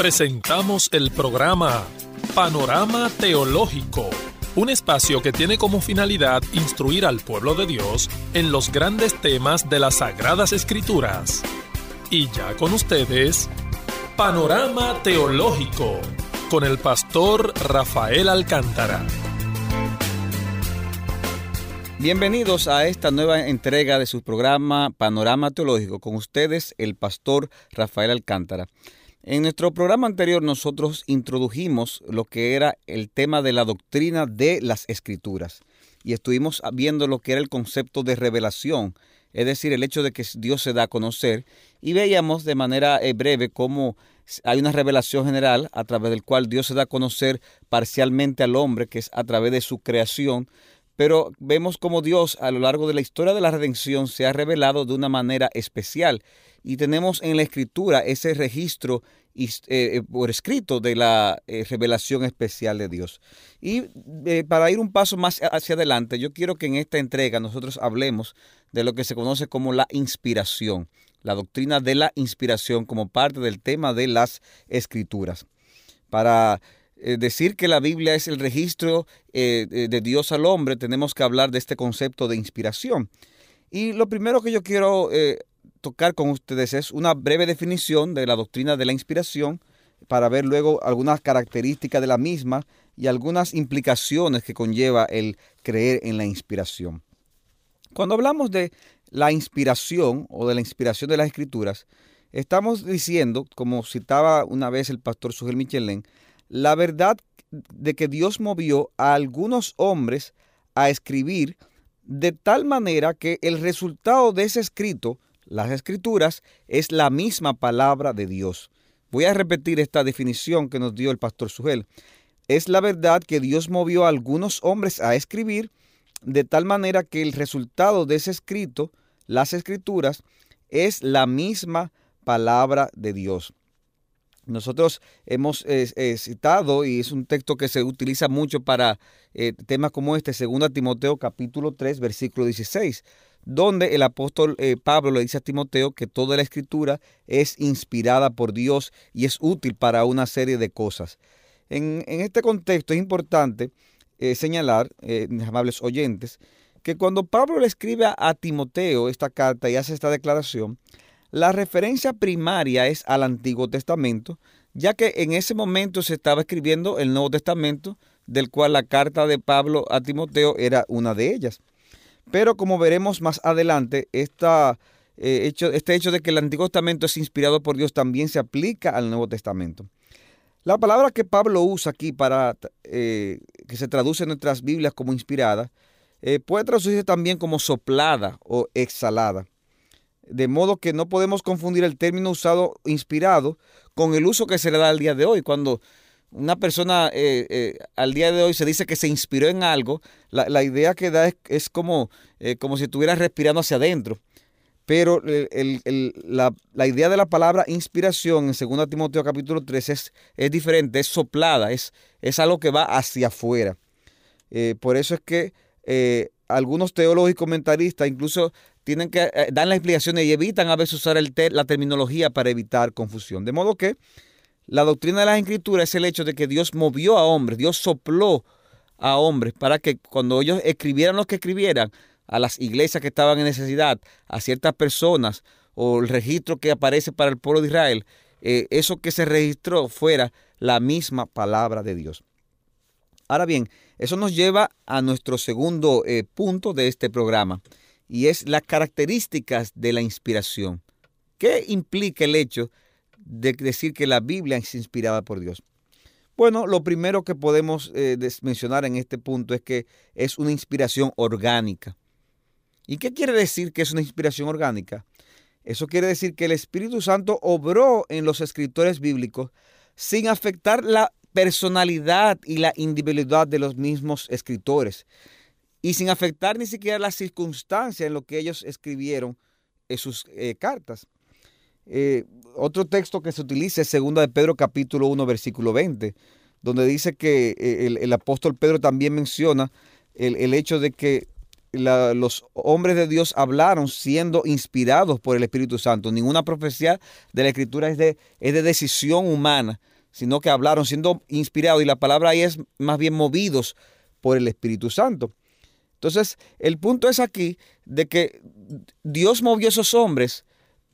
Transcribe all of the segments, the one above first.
presentamos el programa Panorama Teológico, un espacio que tiene como finalidad instruir al pueblo de Dios en los grandes temas de las Sagradas Escrituras. Y ya con ustedes, Panorama Teológico, con el pastor Rafael Alcántara. Bienvenidos a esta nueva entrega de su programa Panorama Teológico. Con ustedes, el pastor Rafael Alcántara. En nuestro programa anterior nosotros introdujimos lo que era el tema de la doctrina de las escrituras y estuvimos viendo lo que era el concepto de revelación, es decir, el hecho de que Dios se da a conocer y veíamos de manera eh, breve cómo hay una revelación general a través del cual Dios se da a conocer parcialmente al hombre, que es a través de su creación, pero vemos cómo Dios a lo largo de la historia de la redención se ha revelado de una manera especial y tenemos en la escritura ese registro eh, eh, por escrito de la eh, revelación especial de Dios. Y para ir un paso más hacia adelante, yo quiero que en esta entrega nosotros hablemos de lo que se conoce como la inspiración, la doctrina de la inspiración como parte del tema de las escrituras. Para eh, decir que la Biblia es el registro eh, de Dios al hombre, tenemos que hablar de este concepto de inspiración. Y lo primero que yo quiero eh, tocar con ustedes es una breve definición de la doctrina de la inspiración para ver luego algunas características de la misma y algunas implicaciones que conlleva el creer en la inspiración. Cuando hablamos de la inspiración o de la inspiración de las escrituras, estamos diciendo, como citaba una vez el pastor Sugel Michelén, la verdad de que Dios movió a algunos hombres a escribir de tal manera que el resultado de ese escrito, las escrituras, es la misma palabra de Dios. Voy a repetir esta definición que nos dio el pastor Sugel. Es la verdad que Dios movió a algunos hombres a escribir de tal manera que el resultado de ese escrito, las escrituras, es la misma palabra de Dios. Nosotros hemos eh, eh, citado, y es un texto que se utiliza mucho para eh, temas como este, 2 Timoteo capítulo 3, versículo 16, donde el apóstol Pablo le dice a Timoteo que toda la escritura es inspirada por Dios y es útil para una serie de cosas. En, este contexto es importante señalar, amables oyentes, que cuando Pablo le escribe a Timoteo esta carta y hace esta declaración, la referencia primaria es al Antiguo Testamento, ya que en ese momento se estaba escribiendo el Nuevo Testamento, del cual la carta de Pablo a Timoteo era una de ellas. Pero como veremos más adelante, eh, hecho, este hecho de que el Antiguo Testamento es inspirado por Dios también se aplica al Nuevo Testamento. La palabra que Pablo usa aquí para eh, que se traduce en nuestras Biblias como inspirada, eh, puede traducirse también como soplada o exhalada de modo que no podemos confundir el término usado inspirado con el uso que se le da al día de hoy. Cuando una persona eh, eh, al día de hoy se dice que se inspiró en algo, la, idea que da es, como, eh, como si estuviera respirando hacia adentro. Pero la, idea de la palabra inspiración en 2 Timoteo capítulo 3 es, es diferente, es soplada, es, es, algo que va hacia afuera. por eso es que algunos teólogos y comentaristas incluso tienen que eh, dar las explicaciones y evitan a veces usar la terminología para evitar confusión. De modo que la doctrina de las escrituras es el hecho de que Dios movió a hombres, Dios sopló a hombres para que cuando ellos escribieran lo que escribieran, a las iglesias que estaban en necesidad, a ciertas personas o el registro que aparece para el pueblo de Israel, eh, eso que se registró fuera la misma palabra de Dios. Ahora bien, eso nos lleva a nuestro segundo eh, punto de este programa y es las características de la inspiración. ¿Qué implica el hecho de decir que la Biblia es inspirada por Dios? Bueno, lo primero que podemos eh, mencionar en este punto es que es una inspiración orgánica. ¿Y qué quiere decir que es una inspiración orgánica? Eso quiere decir que el Espíritu Santo obró en los escritores bíblicos sin afectar la personalidad y la individualidad de los mismos escritores y sin afectar ni siquiera las circunstancias en lo que ellos escribieron en sus eh, cartas. Eh, otro texto que se utiliza es 2 de Pedro capítulo 1 versículo 20, donde dice que eh, el, apóstol Pedro también menciona el, hecho de que los hombres de Dios hablaron siendo inspirados por el Espíritu Santo. Ninguna profecía de la Escritura es de, es de decisión humana, sino que hablaron siendo inspirados y la palabra ahí es más bien movidos por el Espíritu Santo. Entonces, el punto es aquí de que Dios movió a esos hombres,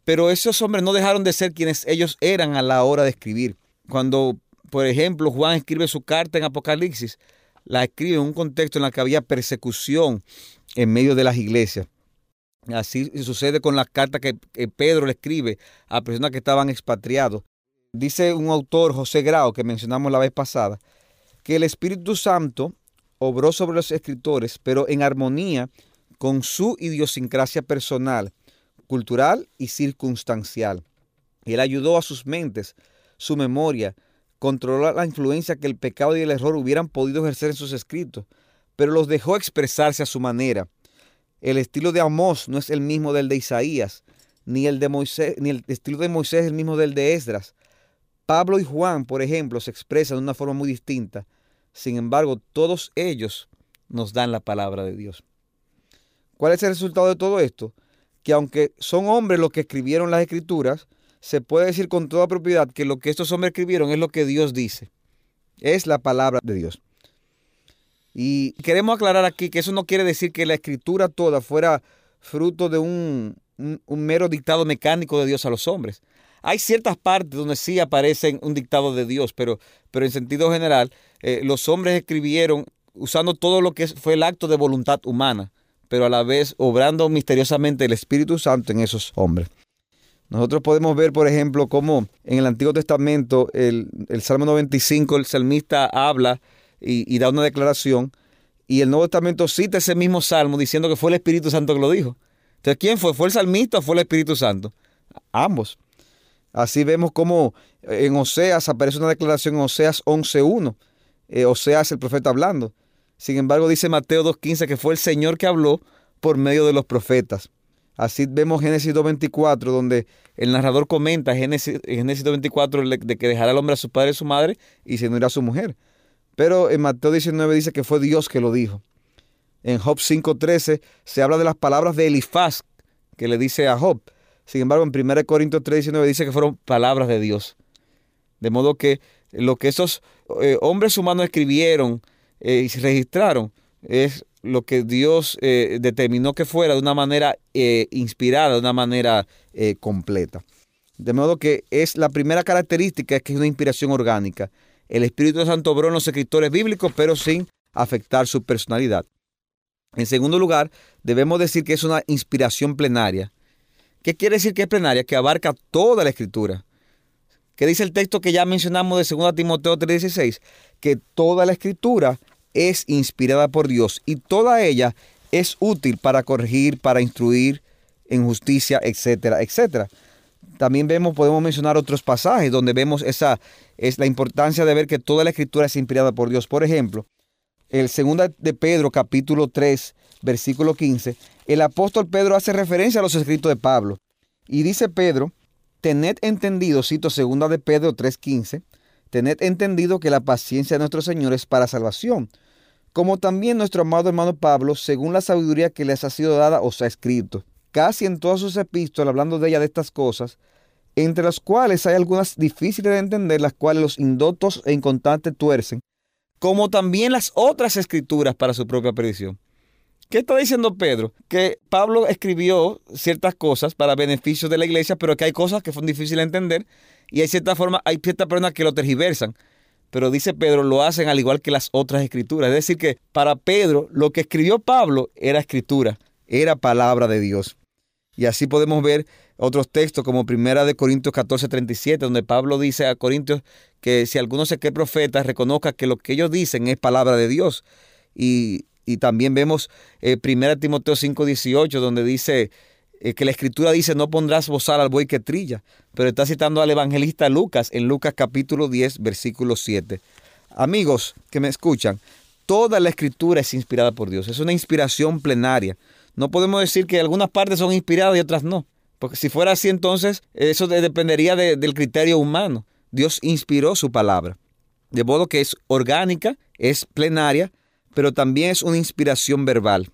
pero esos hombres no dejaron de ser quienes ellos eran a la hora de escribir. Cuando, por ejemplo, Juan escribe su carta en Apocalipsis, la escribe en un contexto en el que había persecución en medio de las iglesias. Así sucede con las cartas que, Pedro le escribe a personas que estaban expatriados. Dice un autor, José Grau, que mencionamos la vez pasada, que el Espíritu Santo obró sobre los escritores, pero en armonía con su idiosincrasia personal, cultural y circunstancial. Él ayudó a sus mentes, su memoria, controlar la influencia que el pecado y el error hubieran podido ejercer en sus escritos, pero los dejó expresarse a su manera. El estilo de Amós no es el mismo del de Isaías, ni el de Moisés, ni el estilo de Moisés es el mismo del de Esdras. Pablo y Juan, por ejemplo, se expresan de una forma muy distinta. Sin embargo, todos ellos nos dan la palabra de Dios. ¿Cuál es el resultado de todo esto? Que aunque son hombres los que escribieron las escrituras, se puede decir con toda propiedad que lo que estos hombres escribieron es lo que Dios dice. Es la palabra de Dios. Y queremos aclarar aquí que eso no quiere decir que la escritura toda fuera fruto de un, mero dictado mecánico de Dios a los hombres. Hay ciertas partes donde sí aparecen un dictado de Dios, pero, pero en sentido general, eh, los hombres escribieron usando todo lo que fue el acto de voluntad humana, pero a la vez obrando misteriosamente el Espíritu Santo en esos hombres. Nosotros podemos ver, por ejemplo, cómo en el Antiguo Testamento, el, Salmo 95, el salmista habla y, da una declaración, y el Nuevo Testamento cita ese mismo salmo diciendo que fue el Espíritu Santo que lo dijo. Entonces, ¿quién fue? ¿Fue el salmista o fue el Espíritu Santo? Ambos. Así vemos cómo en Oseas aparece una declaración en Oseas 11.1. Eh, Oseas, el profeta hablando. Sin embargo, dice Mateo 2.15 que fue el Señor que habló por medio de los profetas. Así vemos Génesis 2.24, donde el narrador comenta Génesis, Génesis 2.24 de que dejará al hombre a su padre y su madre y se unirá a su mujer. Pero en Mateo 19 dice que fue Dios que lo dijo. En Job 5.13 se habla de las palabras de Elifaz que le dice a Job. Sin embargo, en 1 Corintios 3.19 dice que fueron palabras de Dios. De modo que lo que esos eh, hombres humanos escribieron eh, y registraron es lo que Dios eh, determinó que fuera de una manera inspirada, de una manera completa. De modo que es la primera característica que es una inspiración orgánica. El Espíritu Santo obró en los escritores bíblicos, pero sin afectar su personalidad. En segundo lugar, debemos decir que es una inspiración plenaria. ¿Qué quiere decir que es plenaria? Que abarca toda la escritura. ¿Qué dice el texto que ya mencionamos de 2 Timoteo 3:16? Que toda la escritura es inspirada por Dios y toda ella es útil para corregir, para instruir en justicia, etcétera, etcétera. También vemos, podemos mencionar otros pasajes donde vemos esa es la importancia de ver que toda la escritura es inspirada por Dios. Por ejemplo, el segundo de Pedro capítulo 3, versículo 15, el apóstol Pedro hace referencia a los escritos de Pablo y dice Pedro, tened entendido, cito segunda de Pedro 3:15, tened entendido que la paciencia de nuestro Señor es para salvación como también nuestro amado hermano Pablo, según la sabiduría que les ha sido dada, os ha escrito. Casi en todas sus epístolas, hablando de ella de estas cosas, entre las cuales hay algunas difíciles de entender, las cuales los indotos e inconstantes tuercen, como también las otras escrituras para su propia perdición. ¿Qué está diciendo Pedro? Que Pablo escribió ciertas cosas para beneficio de la iglesia, pero que hay cosas que son difíciles de entender y hay cierta forma, hay ciertas personas que lo tergiversan. Pero dice Pedro, lo hacen al igual que las otras escrituras. Es decir, que para Pedro lo que escribió Pablo era escritura, era palabra de Dios. Y así podemos ver otros textos como Primera de Corintios 14, 37, donde Pablo dice a Corintios que si alguno se cree profeta, reconozca que lo que ellos dicen es palabra de Dios. Y, también vemos eh, Primera Timoteo 5, 18, donde dice eh, que la escritura dice no pondrás bozal al buey que trilla, pero está citando al evangelista Lucas en Lucas capítulo 10, versículo 7. Amigos que me escuchan, toda la escritura es inspirada por Dios, es una inspiración plenaria. No podemos decir que algunas partes son inspiradas y otras no, porque si fuera así entonces eso dependería del criterio humano. Dios inspiró su palabra, de modo que es orgánica, es plenaria, pero también es una inspiración verbal.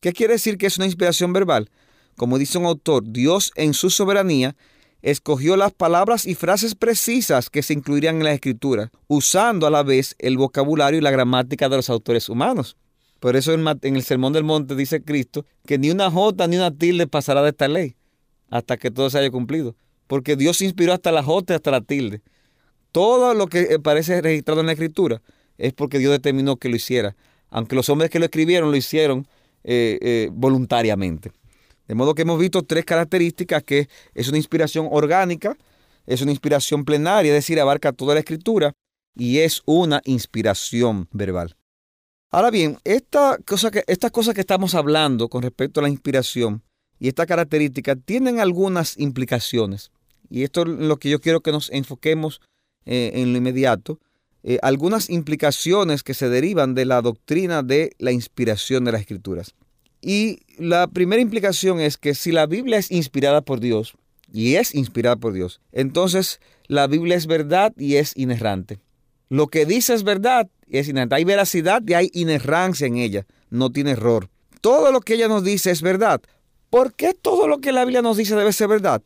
¿Qué quiere decir que es una inspiración verbal? Como dice un autor, Dios en su soberanía escogió las palabras y frases precisas que se incluirían en la escritura, usando a la vez el vocabulario y la gramática de los autores humanos. Por eso en el Sermón del Monte dice Cristo que ni una jota ni una tilde pasará de esta ley hasta que todo se haya cumplido. Porque Dios inspiró hasta la jota y hasta la tilde. Todo lo que parece registrado en la escritura es porque Dios determinó que lo hiciera. Aunque los hombres que lo escribieron lo hicieron eh, eh, voluntariamente. De modo que hemos visto tres características que es una inspiración orgánica, es una inspiración plenaria, es decir, abarca toda la escritura y es una inspiración verbal. Ahora bien, que, estas cosas que estamos hablando con respecto a la inspiración y esta característica tienen algunas implicaciones. Y esto es lo que yo quiero que nos enfoquemos eh, en lo inmediato. Eh, algunas implicaciones que se derivan de la doctrina de la inspiración de las escrituras. Y la primera implicación es que si la Biblia es inspirada por Dios, y es inspirada por Dios, entonces la Biblia es verdad y es inerrante. Lo que dice es verdad y es inerrante. Hay veracidad y hay inerrancia en ella, no tiene error. Todo lo que ella nos dice es verdad. ¿Por qué todo lo que la Biblia nos dice debe ser verdad?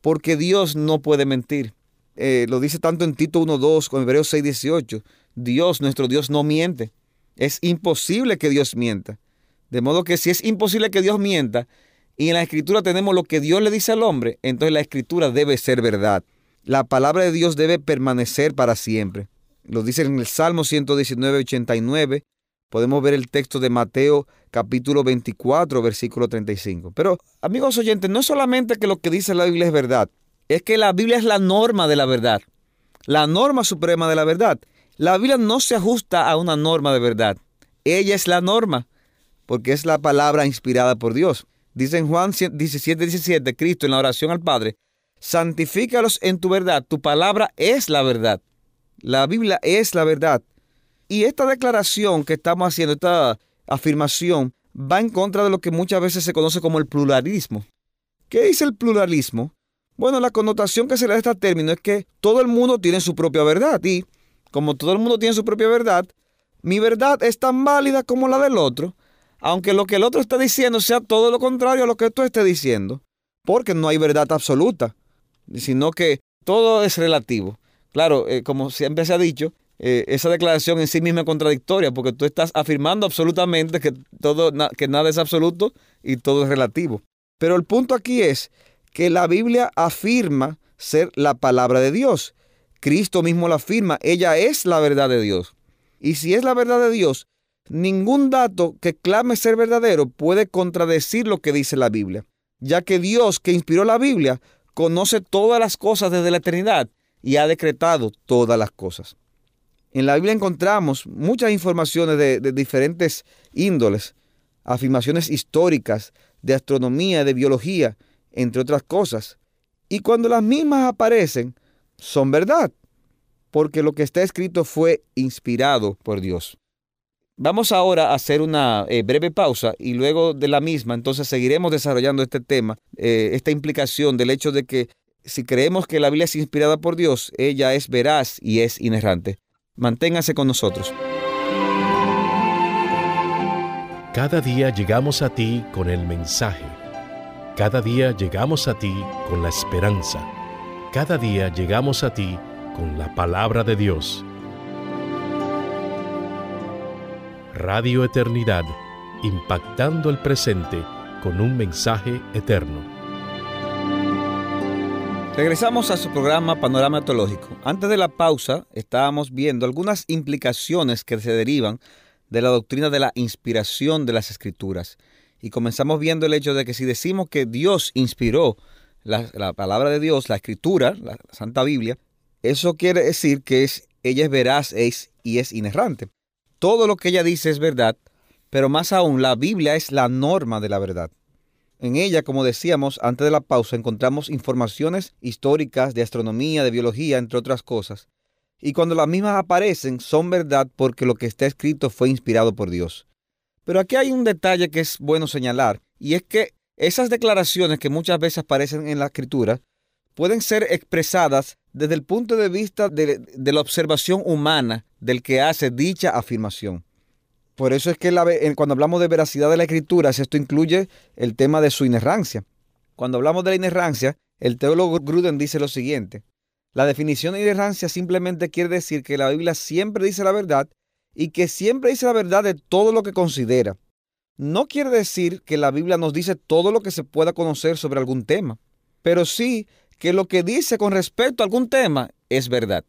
Porque Dios no puede mentir. Eh, lo dice tanto en Tito 1.2 como en Hebreos 6.18. Dios, nuestro Dios, no miente. Es imposible que Dios mienta. De modo que si es imposible que Dios mienta y en la escritura tenemos lo que Dios le dice al hombre, entonces la escritura debe ser verdad. La palabra de Dios debe permanecer para siempre. Lo dice en el Salmo 119, 89. Podemos ver el texto de Mateo capítulo 24, versículo 35. Pero, amigos oyentes, no solamente que lo que dice la Biblia es verdad, es que la Biblia es la norma de la verdad, la norma suprema de la verdad. La Biblia no se ajusta a una norma de verdad. Ella es la norma, porque es la palabra inspirada por Dios. Dice en Juan 17, 17, Cristo en la oración al Padre, santifícalos en tu verdad, tu palabra es la verdad. La Biblia es la verdad. Y esta declaración que estamos haciendo, esta afirmación, va en contra de lo que muchas veces se conoce como el pluralismo. ¿Qué dice el pluralismo? Bueno, la connotación que se le da a este término es que todo el mundo tiene su propia verdad y como todo el mundo tiene su propia verdad, mi verdad es tan válida como la del otro, aunque lo que el otro está diciendo sea todo lo contrario a lo que tú estés diciendo, porque no hay verdad absoluta, sino que todo es relativo. Claro, eh, como siempre se ha dicho, eh, esa declaración en sí misma es contradictoria, porque tú estás afirmando absolutamente que, todo, que nada es absoluto y todo es relativo. Pero el punto aquí es que la Biblia afirma ser la palabra de Dios. Cristo mismo la afirma, ella es la verdad de Dios. Y si es la verdad de Dios, ningún dato que clame ser verdadero puede contradecir lo que dice la Biblia, ya que Dios que inspiró la Biblia conoce todas las cosas desde la eternidad y ha decretado todas las cosas. En la Biblia encontramos muchas informaciones de, de diferentes índoles, afirmaciones históricas, de astronomía, de biología, entre otras cosas. Y cuando las mismas aparecen, son verdad, porque lo que está escrito fue inspirado por Dios. Vamos ahora a hacer una eh, breve pausa y luego de la misma, entonces seguiremos desarrollando este tema, eh, esta implicación del hecho de que si creemos que la Biblia es inspirada por Dios, ella es veraz y es inerrante. Manténgase con nosotros. Cada día llegamos a ti con el mensaje cada día llegamos a ti con la esperanza. Cada día llegamos a ti con la palabra de Dios. Radio Eternidad, impactando el presente con un mensaje eterno. Regresamos a su programa Panorama Teológico. Antes de la pausa estábamos viendo algunas implicaciones que se derivan de la doctrina de la inspiración de las escrituras. Y comenzamos viendo el hecho de que si decimos que Dios inspiró la, palabra de Dios, la escritura, la Santa Biblia, eso quiere decir que es, ella es veraz es, y es inerrante. Todo lo que ella dice es verdad, pero más aún la Biblia es la norma de la verdad. En ella, como decíamos antes de la pausa, encontramos informaciones históricas de astronomía, de biología, entre otras cosas. Y cuando las mismas aparecen, son verdad porque lo que está escrito fue inspirado por Dios. Pero aquí hay un detalle que es bueno señalar, y es que esas declaraciones que muchas veces aparecen en la escritura pueden ser expresadas desde el punto de vista de, la observación humana del que hace dicha afirmación. Por eso es que cuando hablamos de veracidad de la escritura, esto incluye el tema de su inerrancia. Cuando hablamos de la inerrancia, el teólogo Gruden dice lo siguiente. La definición de inerrancia simplemente quiere decir que la Biblia siempre dice la verdad y que siempre dice la verdad de todo lo que considera. No quiere decir que la Biblia nos dice todo lo que se pueda conocer sobre algún tema, pero sí que lo que dice con respecto a algún tema es verdad.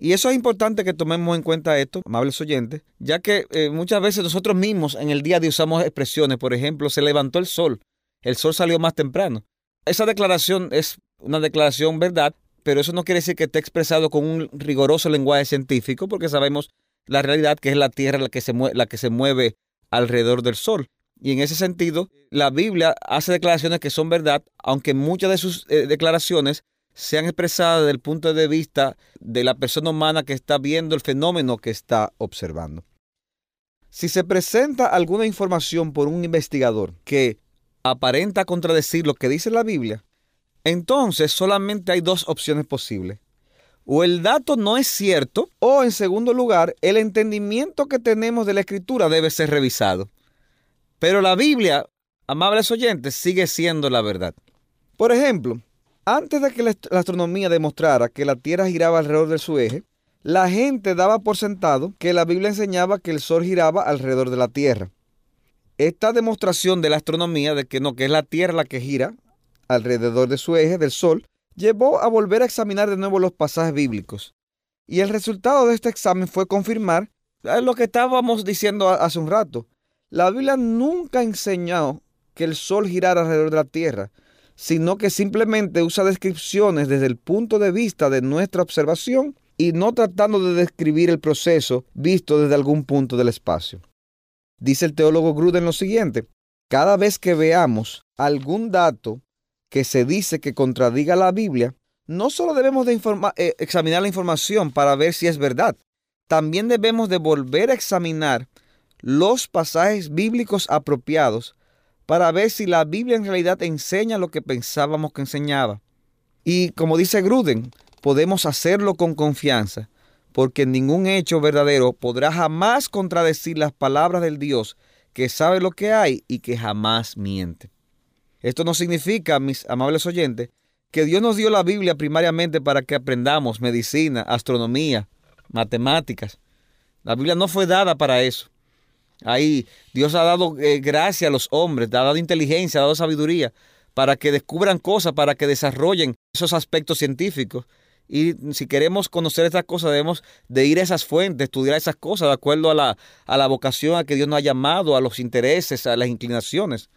Y eso es importante que tomemos en cuenta esto, amables oyentes, ya que eh, muchas veces nosotros mismos en el día día usamos expresiones, por ejemplo, se levantó el sol, el sol salió más temprano. Esa declaración es una declaración verdad, pero eso no quiere decir que esté expresado con un rigoroso lenguaje científico, porque sabemos la realidad que es la Tierra la que se, la que se mueve alrededor del Sol. Y en ese sentido, la Biblia hace declaraciones que son verdad, aunque muchas de sus eh, declaraciones sean expresadas desde el punto de vista de la persona humana que está viendo el fenómeno que está observando. Si se presenta alguna información por un investigador que aparenta contradecir lo que dice la Biblia, entonces solamente hay dos opciones posibles. O el dato no es cierto, o en segundo lugar, el entendimiento que tenemos de la escritura debe ser revisado. Pero la Biblia, amables oyentes, sigue siendo la verdad. Por ejemplo, antes de que la astronomía demostrara que la Tierra giraba alrededor de su eje, la gente daba por sentado que la Biblia enseñaba que el Sol giraba alrededor de la Tierra. Esta demostración de la astronomía de que no, que es la Tierra la que gira alrededor de su eje, del Sol, llevó a volver a examinar de nuevo los pasajes bíblicos. Y el resultado de este examen fue confirmar lo que estábamos diciendo hace un rato. La Biblia nunca enseñó que el Sol girara alrededor de la Tierra, sino que simplemente usa descripciones desde el punto de vista de nuestra observación y no tratando de describir el proceso visto desde algún punto del espacio. Dice el teólogo Gruden lo siguiente, cada vez que veamos algún dato que se dice que contradiga la Biblia, no solo debemos de eh, examinar la información para ver si es verdad, también debemos de volver a examinar los pasajes bíblicos apropiados para ver si la Biblia en realidad enseña lo que pensábamos que enseñaba. Y como dice Gruden, podemos hacerlo con confianza, porque ningún hecho verdadero podrá jamás contradecir las palabras del Dios que sabe lo que hay y que jamás miente. Esto no significa, mis amables oyentes, que Dios nos dio la Biblia primariamente para que aprendamos medicina, astronomía, matemáticas. La Biblia no fue dada para eso. Ahí Dios ha dado eh, gracia a los hombres, ha dado inteligencia, ha dado sabiduría para que descubran cosas, para que desarrollen esos aspectos científicos. Y si queremos conocer estas cosas, debemos de ir a esas fuentes, estudiar esas cosas de acuerdo a la, a la vocación a que Dios nos ha llamado, a los intereses, a las inclinaciones.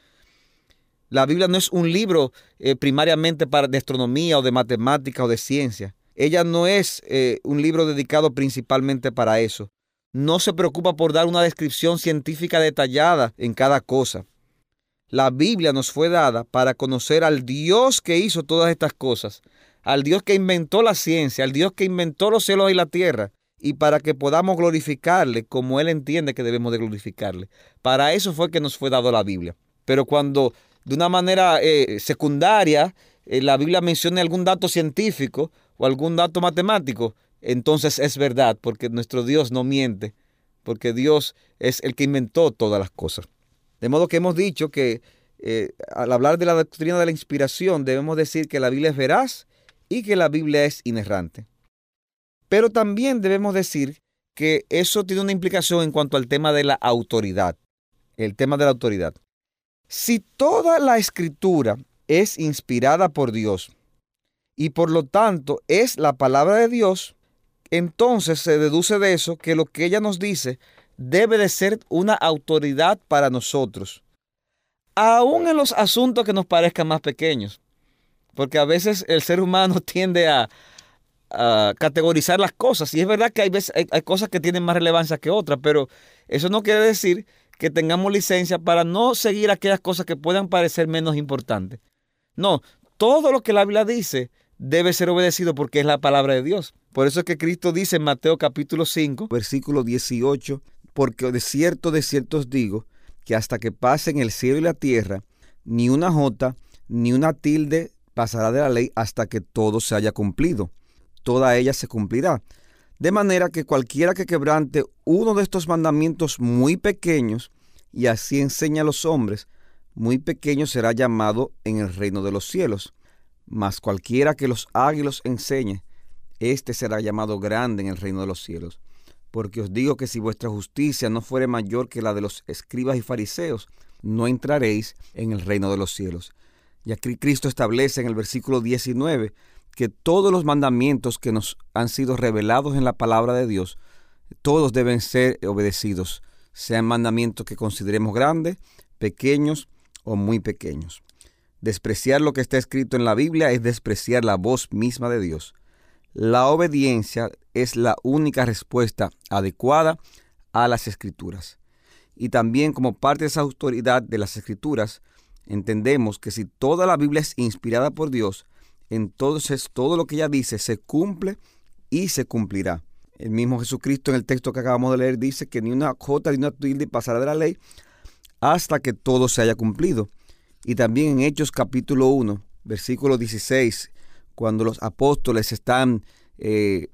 La Biblia no es un libro eh, primariamente para, de astronomía o de matemática o de ciencia. Ella no es eh, un libro dedicado principalmente para eso no se preocupa por dar una descripción científica detallada en cada cosa. La Biblia nos fue dada para conocer al Dios que hizo todas estas cosas, al Dios que inventó la ciencia, al Dios que inventó los cielos y la tierra, y para que podamos glorificarle como Él entiende que debemos de glorificarle. Para eso fue que nos fue dado la Biblia. Pero cuando de una manera eh, secundaria eh, la Biblia menciona algún dato científico o algún dato matemático, entonces es verdad, porque nuestro Dios no miente, porque Dios es el que inventó todas las cosas. De modo que hemos dicho que eh, al hablar de la doctrina de la inspiración debemos decir que la Biblia es veraz y que la Biblia es inerrante. Pero también debemos decir que eso tiene una implicación en cuanto al tema de la autoridad. El tema de la autoridad. Si toda la escritura es inspirada por Dios y por lo tanto es la palabra de Dios, entonces se deduce de eso que lo que ella nos dice debe de ser una autoridad para nosotros, aún en los asuntos que nos parezcan más pequeños, porque a veces el ser humano tiende a, categorizar las cosas, y es verdad que hay, veces, hay cosas que tienen más relevancia que otras, pero eso no quiere decir que tengamos licencia para no seguir aquellas cosas que puedan parecer menos importantes. No, todo lo que la Biblia dice debe ser obedecido porque es la palabra de Dios. Por eso es que Cristo dice en Mateo capítulo 5, versículo 18, porque de cierto, de cierto os digo, que hasta que pasen el cielo y la tierra, ni una jota, ni una tilde pasará de la ley hasta que todo se haya cumplido. Toda ella se cumplirá. De manera que cualquiera que quebrante uno de estos mandamientos muy pequeños, y así enseña a los hombres, muy pequeño será llamado en el reino de los cielos. Mas cualquiera que los haga y los enseñe, éste será llamado grande en el reino de los cielos. Porque os digo que si vuestra justicia no fuere mayor que la de los escribas y fariseos, no entraréis en el reino de los cielos. Y aquí Cristo establece en el versículo 19 que todos los mandamientos que nos han sido revelados en la palabra de Dios, todos deben ser obedecidos, sean mandamientos que consideremos grandes, pequeños o muy pequeños. Despreciar lo que está escrito en la Biblia es despreciar la voz misma de Dios. La obediencia es la única respuesta adecuada a las escrituras. Y también como parte de esa autoridad de las escrituras, entendemos que si toda la Biblia es inspirada por Dios, entonces todo lo que ella dice se cumple y se cumplirá. El mismo Jesucristo en el texto que acabamos de leer dice que ni una jota ni una tilde pasará de la ley hasta que todo se haya cumplido. Y también en Hechos capítulo 1, versículo 16, cuando los apóstoles están eh,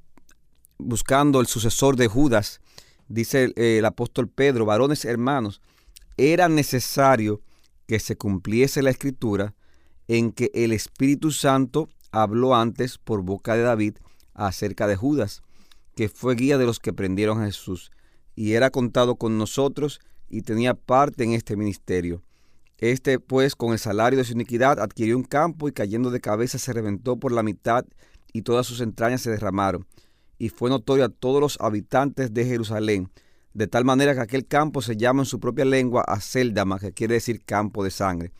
buscando el sucesor de Judas, dice el apóstol Pedro, varones hermanos, era necesario que se cumpliese la escritura en que el Espíritu Santo habló antes por boca de David acerca de Judas, que fue guía de los que prendieron a Jesús, y era contado con nosotros y tenía parte en este ministerio. Este, pues, con el salario de su iniquidad, adquirió un campo y cayendo de cabeza se reventó por la mitad y todas sus entrañas se derramaron. Y fue notorio a todos los habitantes de Jerusalén, de tal manera que aquel campo se llama en su propia lengua Aceldama, que quiere decir campo de sangre.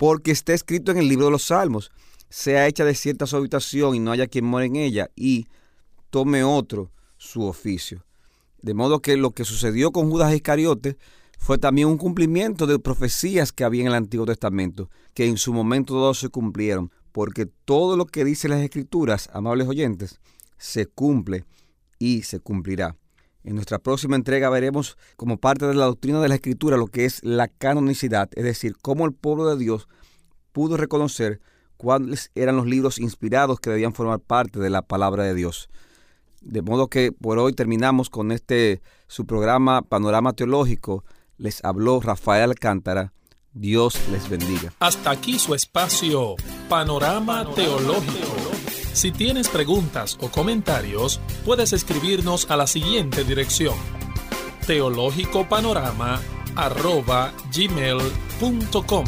Porque está escrito en el libro de los Salmos, sea hecha de cierta su habitación y no haya quien muera en ella, y tome otro su oficio. De modo que lo que sucedió con Judas Iscariote fue también un cumplimiento de profecías que había en el Antiguo Testamento, que en su momento todos se cumplieron, porque todo lo que dicen las Escrituras, amables oyentes, se cumple y se cumplirá. En nuestra próxima entrega veremos como parte de la doctrina de la Escritura lo que es la canonicidad, es decir, cómo el pueblo de Dios pudo reconocer cuáles eran los libros inspirados que debían formar parte de la palabra de Dios. De modo que por hoy terminamos con este su programa Panorama Teológico. Les habló Rafael Alcántara. Dios les bendiga. Hasta aquí su espacio Panorama, Teológico. Si tienes preguntas o comentarios, puedes escribirnos a la siguiente dirección: teológicopanorama@gmail.com.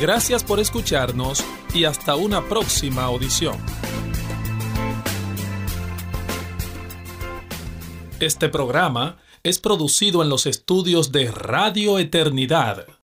Gracias por escucharnos y hasta una próxima audición. Este programa es producido en los estudios de Radio Eternidad